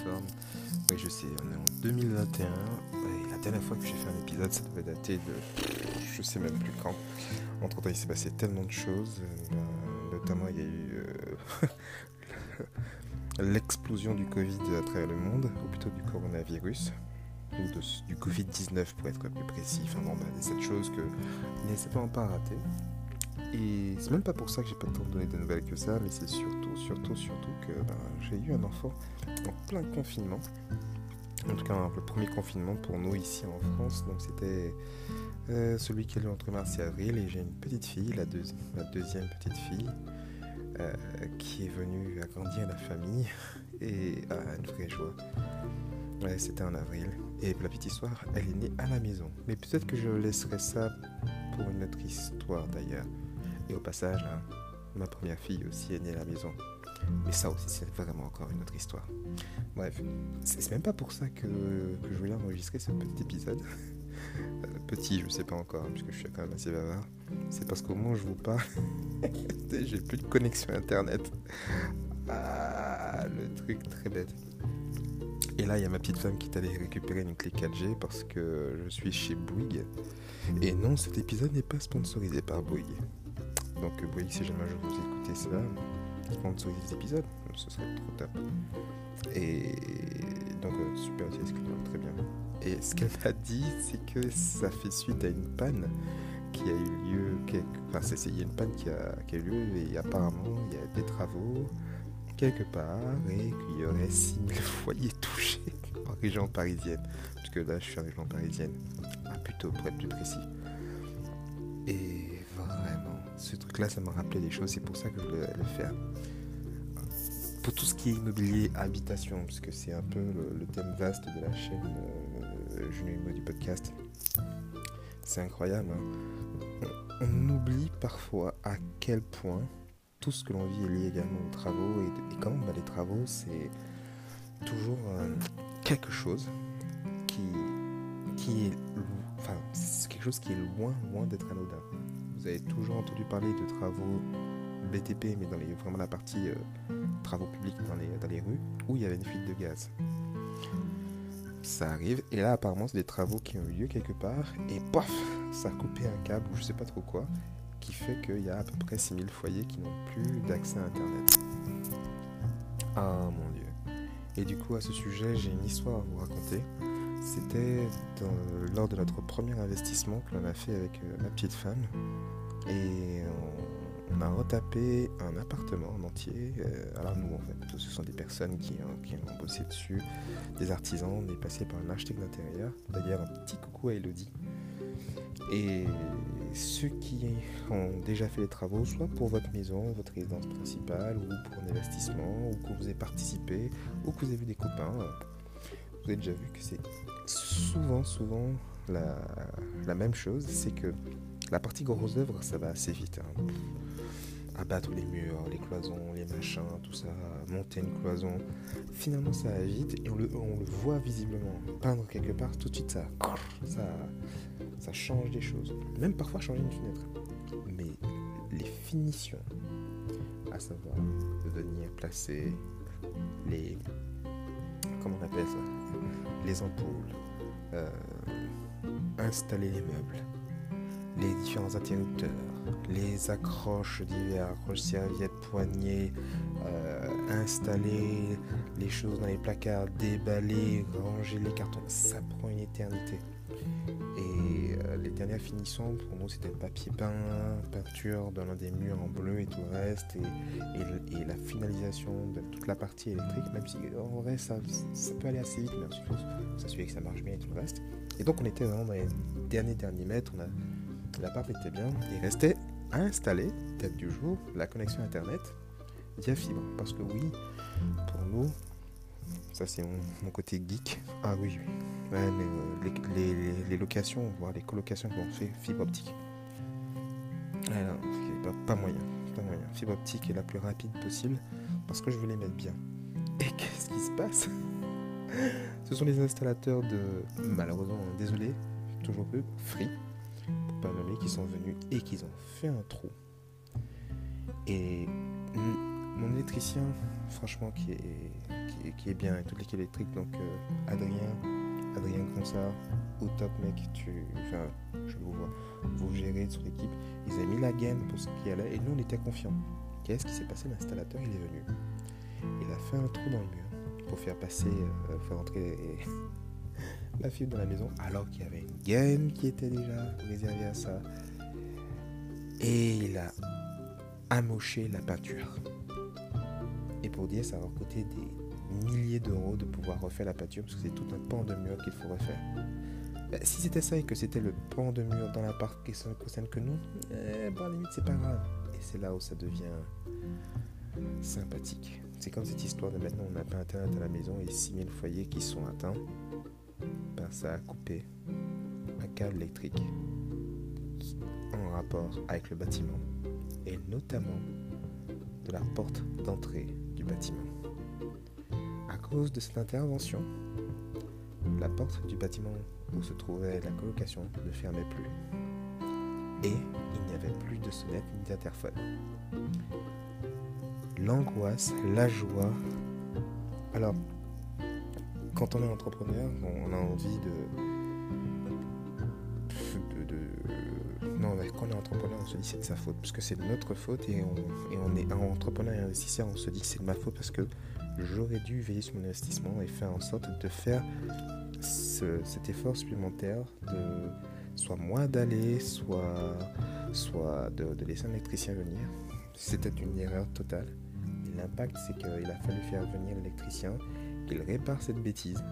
Oui, je sais, on est en 2021. Et la dernière fois que j'ai fait un épisode, ça devait dater de. Je sais même plus quand. Entre temps, il s'est passé tellement de choses. Euh, notamment, il y a eu euh, l'explosion du Covid à travers le monde, ou plutôt du coronavirus ou du Covid-19 pour être plus précis. Enfin bon, bah, cette chose que n'est certainement pas raté. Et c'est même pas pour ça que j'ai pas tant donné de nouvelles que ça, mais c'est surtout, surtout, surtout que ben, j'ai eu un enfant en plein confinement. En tout cas, le premier confinement pour nous ici en France. Donc c'était euh, celui qui eu entre mars et avril. Et j'ai une petite fille, la, deuxième petite fille, euh, qui est venue agrandir la famille et à une vraie joie. C'était en avril. Et la petite histoire, elle est née à la maison. Mais peut-être que je laisserai ça pour une autre histoire d'ailleurs. Et au passage, hein, ma première fille aussi est née à la maison. Mais ça aussi, c'est vraiment encore une autre histoire. Bref, c'est même pas pour ça que, je voulais enregistrer ce petit épisode. Euh, petit, je sais pas encore, puisque je suis quand même assez bavard. C'est parce qu'au moment où je vous parle, j'ai plus de connexion internet. Ah, le truc très bête. Et là, il y a ma petite femme qui est allée récupérer une clé 4G parce que je suis chez Bouygues. Et non, cet épisode n'est pas sponsorisé par Bouygues. Donc Bouygues, si jamais je vous écoutez ça, sponsorisez cet épisode, ce serait trop top. Et donc, euh, super très bien. Et ce qu'elle m'a dit, c'est que ça fait suite à une panne qui a eu lieu, enfin, c'est une panne qui a, qui a eu lieu et apparemment il y a des travaux quelque part et qu'il y aurait 6000 foyers touchés en région parisienne. Parce que là, je suis en région parisienne. Ah, plutôt, pour être plus précis. Ce truc-là, ça m'a rappelé des choses. C'est pour ça que je voulais le faire. Pour tout ce qui est immobilier, habitation, puisque c'est un peu le, thème vaste de la chaîne euh, Julien du podcast. C'est incroyable. Hein. on oublie parfois à quel point tout ce que l'on vit est lié également aux travaux. Et, quand même, bah, les travaux, c'est toujours euh, quelque chose qui, qui est, quelque chose qui est loin, loin d'être anodin. Vous avez toujours entendu parler de travaux BTP, mais dans vraiment la partie euh, travaux publics dans les, dans les rues, où il y avait une fuite de gaz. Ça arrive, et là apparemment c'est des travaux qui ont eu lieu quelque part, et paf, ça a coupé un câble ou je sais pas trop quoi, qui fait qu'il y a à peu près 6000 foyers qui n'ont plus d'accès à Internet. Ah mon dieu. Et du coup, à ce sujet, j'ai une histoire à vous raconter. C'était lors de notre premier investissement que l'on a fait avec euh, ma petite femme. Et on, a retapé un appartement en entier. Euh, alors nous, en fait, ce sont des personnes qui, qui ont bossé dessus, des artisans. On est passé par un architecte d'intérieur. D'ailleurs, un petit coucou à Elodie. Et ceux qui ont déjà fait les travaux, soit pour votre maison, votre résidence principale, ou pour un investissement, ou que vous avez participé, ou que vous avez vu des copains, vous avez déjà vu que c'est souvent, souvent la, même chose, c'est que la partie grosse œuvre, ça va assez vite. Hein. Abattre les murs, les cloisons, les machins, tout ça, monter une cloison. Finalement, ça va vite et on le, voit visiblement. Peindre quelque part, tout de suite, ça, ça, ça change des choses. Même parfois changer une fenêtre. Mais les finitions, à savoir venir placer les. Comment on appelle ça Les ampoules, euh, installer les meubles, les différents interrupteurs, les accroches divers, accroches serviettes, poignées, euh, installer les choses dans les placards, déballer, ranger les cartons, ça prend une éternité. Et les dernières finitions, pour nous, c'était papier peint, peinture dans l'un des murs en bleu et tout le reste, et, et, la finalisation de toute la partie électrique, même si en vrai, ça, ça peut aller assez vite, mais ensuite, ça suffit que ça marche bien et tout le reste. Et donc, on était vraiment dans les derniers, derniers mètres, on a, l'appart était bien, il restait à installer, tête du jour, la connexion Internet via fibre. Parce que oui, pour nous, ça, c'est mon, côté geek. Ah oui, oui. Euh, les, locations, voire les colocations qu'on fait fibre optique. Alors, pas, pas, moyen. Pas moyen. Fibre optique est la plus rapide possible parce que je veux les mettre bien. Et qu'est-ce qui se passe? Ce sont les installateurs de. Malheureusement, désolé, toujours peu, Free, pour pas nommer, qui sont venus et qui ont fait un trou. Et mon électricien, franchement, qui est qui, est bien, et toute l'équipe électrique. Donc euh, Adrien, Adrien Consard, au top mec, tu, enfin, je vous vois, vous gérez sur l'équipe. Ils avaient mis la gaine pour ce qui allait et nous on était confiants. Qu'est-ce qui s'est passé? L'installateur il est venu. Il a fait un trou dans le mur pour faire passer, euh, faire entrer la fibre dans la maison alors qu'il y avait une gaine qui était déjà réservée à ça. Et il a amoché la peinture. Et pour dire, ça va coûter des milliers d'euros de pouvoir refaire la peinture parce que c'est tout un pan de mur qu'il faut refaire. Ben, si c'était ça et que c'était le pan de mur dans l'appart qui ne concerne que nous, eh, bon, à la limite, c'est pas grave. Et c'est là où ça devient sympathique. C'est comme cette histoire de maintenant, on n'a pas internet à la maison et 6000 foyers qui sont atteints. Ben, ça a coupé un câble électrique en rapport avec le bâtiment et notamment de la porte d'entrée bâtiment. À cause de cette intervention, la porte du bâtiment où se trouvait la colocation ne fermait plus. Et il n'y avait plus de sonnette ni d'interphone. L'angoisse, la joie. Alors, quand on est entrepreneur, on a envie de, quand on est entrepreneur, on se dit c'est de sa faute, parce que c'est de notre faute, et on, est entrepreneur et investisseur, on se dit c'est de ma faute parce que j'aurais dû veiller sur mon investissement et faire en sorte de faire cet effort supplémentaire de soit moi d'aller, soit, soit de, de, laisser un électricien venir. C'était une erreur totale. L'impact, c'est qu'il a fallu faire venir l'électricien, qu'il répare cette bêtise,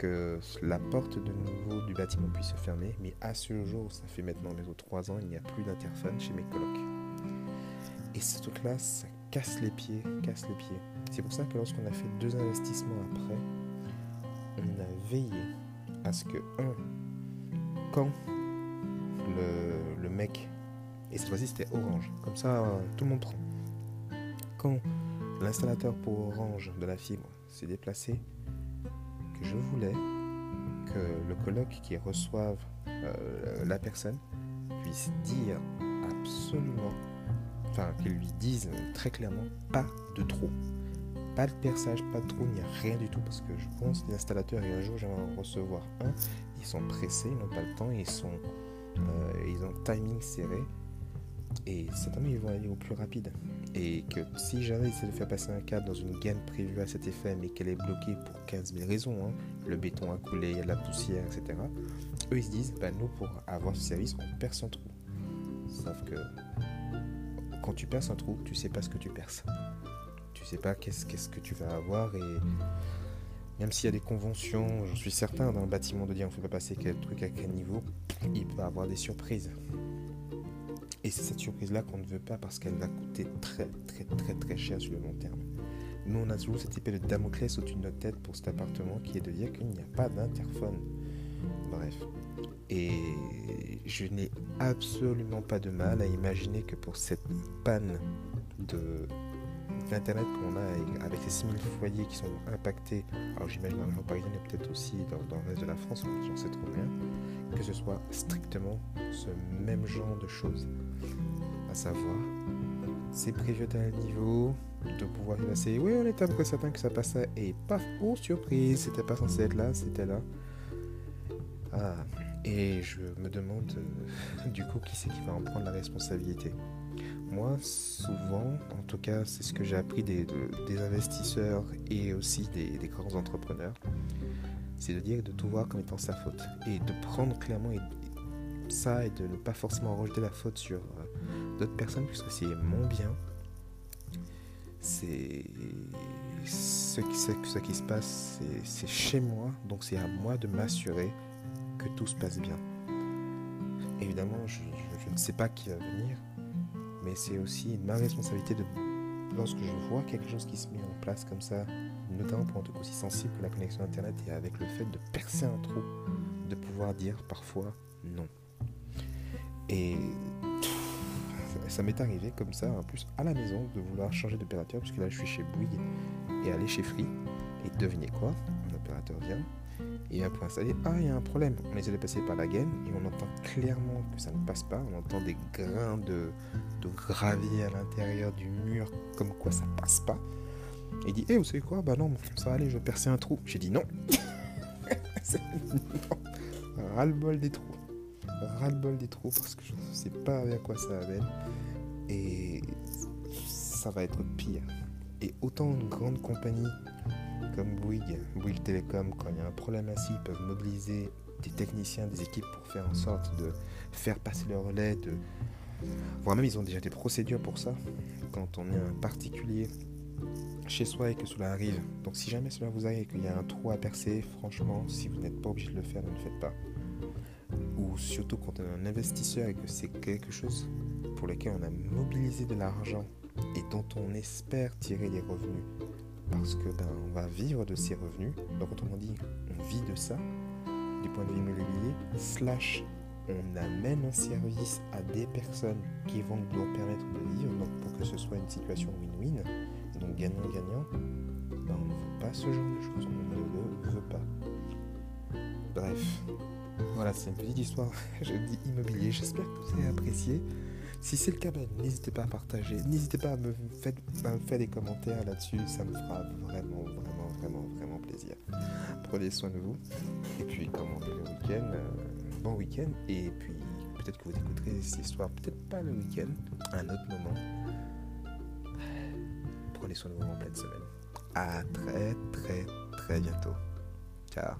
que la porte de nouveau du bâtiment puisse se fermer, mais à ce jour, ça fait maintenant autres trois ans, il n'y a plus d'interphone chez mes colocs. Et ce truc-là, ça casse les pieds, casse les pieds. C'est pour ça que lorsqu'on a fait deux investissements après, on a veillé à ce que, un, quand le, le mec, et cette fois-ci c'était Orange, comme ça tout le monde prend, quand l'installateur pour Orange de la fibre s'est déplacé, je voulais que le colloque qui reçoive euh, la personne puisse dire absolument, enfin qu'il lui dise très clairement pas de trou. Pas de perçage, pas de trou, il n'y a rien du tout parce que je pense que les installateurs, et un jour j'aimerais en recevoir un, ils sont pressés, ils n'ont pas le temps, ils, sont, euh, ils ont timing serré et certainement ils vont aller au plus rapide et que si jamais ils essaient de faire passer un câble dans une gaine prévue à cet effet, mais qu'elle est bloquée pour 15 000 raisons, hein, le béton a coulé, il y a de la poussière, etc., eux ils se disent, bah, nous pour avoir ce service, on perce un trou. Sauf que quand tu perces un trou, tu sais pas ce que tu perces. Tu sais pas qu'est-ce, qu'est-ce que tu vas avoir et même s'il y a des conventions, j'en suis certain, dans le bâtiment de dire on ne fait pas passer quel truc à quel niveau, il peut avoir des surprises. Et c'est cette surprise-là qu'on ne veut pas parce qu'elle va coûter très très très très cher sur le long terme. Nous, on a toujours cette épée de Damoclès au-dessus de notre tête pour cet appartement qui est de dire qu'il n'y a pas d'interphone. Bref. Et je n'ai absolument pas de mal à imaginer que pour cette panne de qu'on a avec ces 6000 foyers qui sont impactés, alors j'imagine dans la région parisienne et peut-être aussi dans, dans, le reste de la France, j'en sais trop rien, que ce soit strictement ce même genre de choses. À savoir, c'est prévu à tel niveau, de pouvoir passer. Oui, on est à peu près certain que ça passait, et paf, oh surprise, c'était pas censé être là, c'était là. Ah, et je me demande euh, du coup qui c'est qui va en prendre la responsabilité? Moi, souvent, en tout cas, c'est ce que j'ai appris des, des, investisseurs et aussi des, grands entrepreneurs, c'est de dire de tout voir comme étant sa faute et de prendre clairement ça et de ne pas forcément rejeter la faute sur euh, d'autres personnes puisque c'est mon bien. C'est ce qui, se passe, c'est chez moi, donc c'est à moi de m'assurer que tout se passe bien. Évidemment, je, je, ne sais pas qui va venir, mais c'est aussi ma responsabilité de, lorsque je vois quelque chose qui se met en place comme ça, notamment pour un truc aussi sensible que la connexion Internet et avec le fait de percer un trou, de pouvoir dire parfois non. Et ça m'est arrivé comme ça, en plus à la maison, de vouloir changer d'opérateur, puisque là je suis chez Bouygues, et aller chez Free. Et devinez quoi Un opérateur vient, et pour installer, ah il y a un problème. On essaie de passer par la gaine, et on entend clairement que ça ne passe pas. On entend des grains de, gravier à l'intérieur du mur, comme quoi ça passe pas. Il dit, hé, vous savez quoi? Bah non, ça va aller, je vais percer un trou. J'ai dit non. non. Ras-le-bol des trous. Ras-le-bol des trous parce que je ne sais pas avec quoi ça amène. Et ça va être pire. Et autant une grande compagnie comme Bouygues, Bouygues Télécom, quand il y a un problème ainsi, ils peuvent mobiliser des techniciens, des équipes pour faire en sorte de faire passer le relais, de... voire même ils ont déjà des procédures pour ça. Quand on est un particulier chez soi et que cela arrive. Donc si jamais cela vous arrive et qu'il y a un trou à percer, franchement, si vous n'êtes pas obligé de le faire, ne le faites pas. Ou surtout quand on est un investisseur et que c'est quelque chose pour lequel on a mobilisé de l'argent et dont on espère tirer des revenus. Parce que ben, on va vivre de ces revenus. Donc autrement dit, on vit de ça du point de vue immobilier. Slash, on amène un service à des personnes qui vont nous permettre de vivre. Donc pour que ce soit une situation win-win donc gagnant-gagnant, ben, on ne veut pas ce genre de choses, on ne le veut pas. Bref, voilà, c'est une petite histoire, je dis immobilier, j'espère que vous avez apprécié. Si c'est le cas, ben, n'hésitez pas à partager, n'hésitez pas à me, faire, des commentaires là-dessus, ça me fera vraiment, vraiment, vraiment, vraiment plaisir. Prenez soin de vous, et puis commandez le week-end, euh, bon week-end, et puis peut-être que vous écouterez cette histoire, peut-être pas le week-end, à un autre moment prenez soin de vous en pleine semaine. À très très très bientôt. Ciao.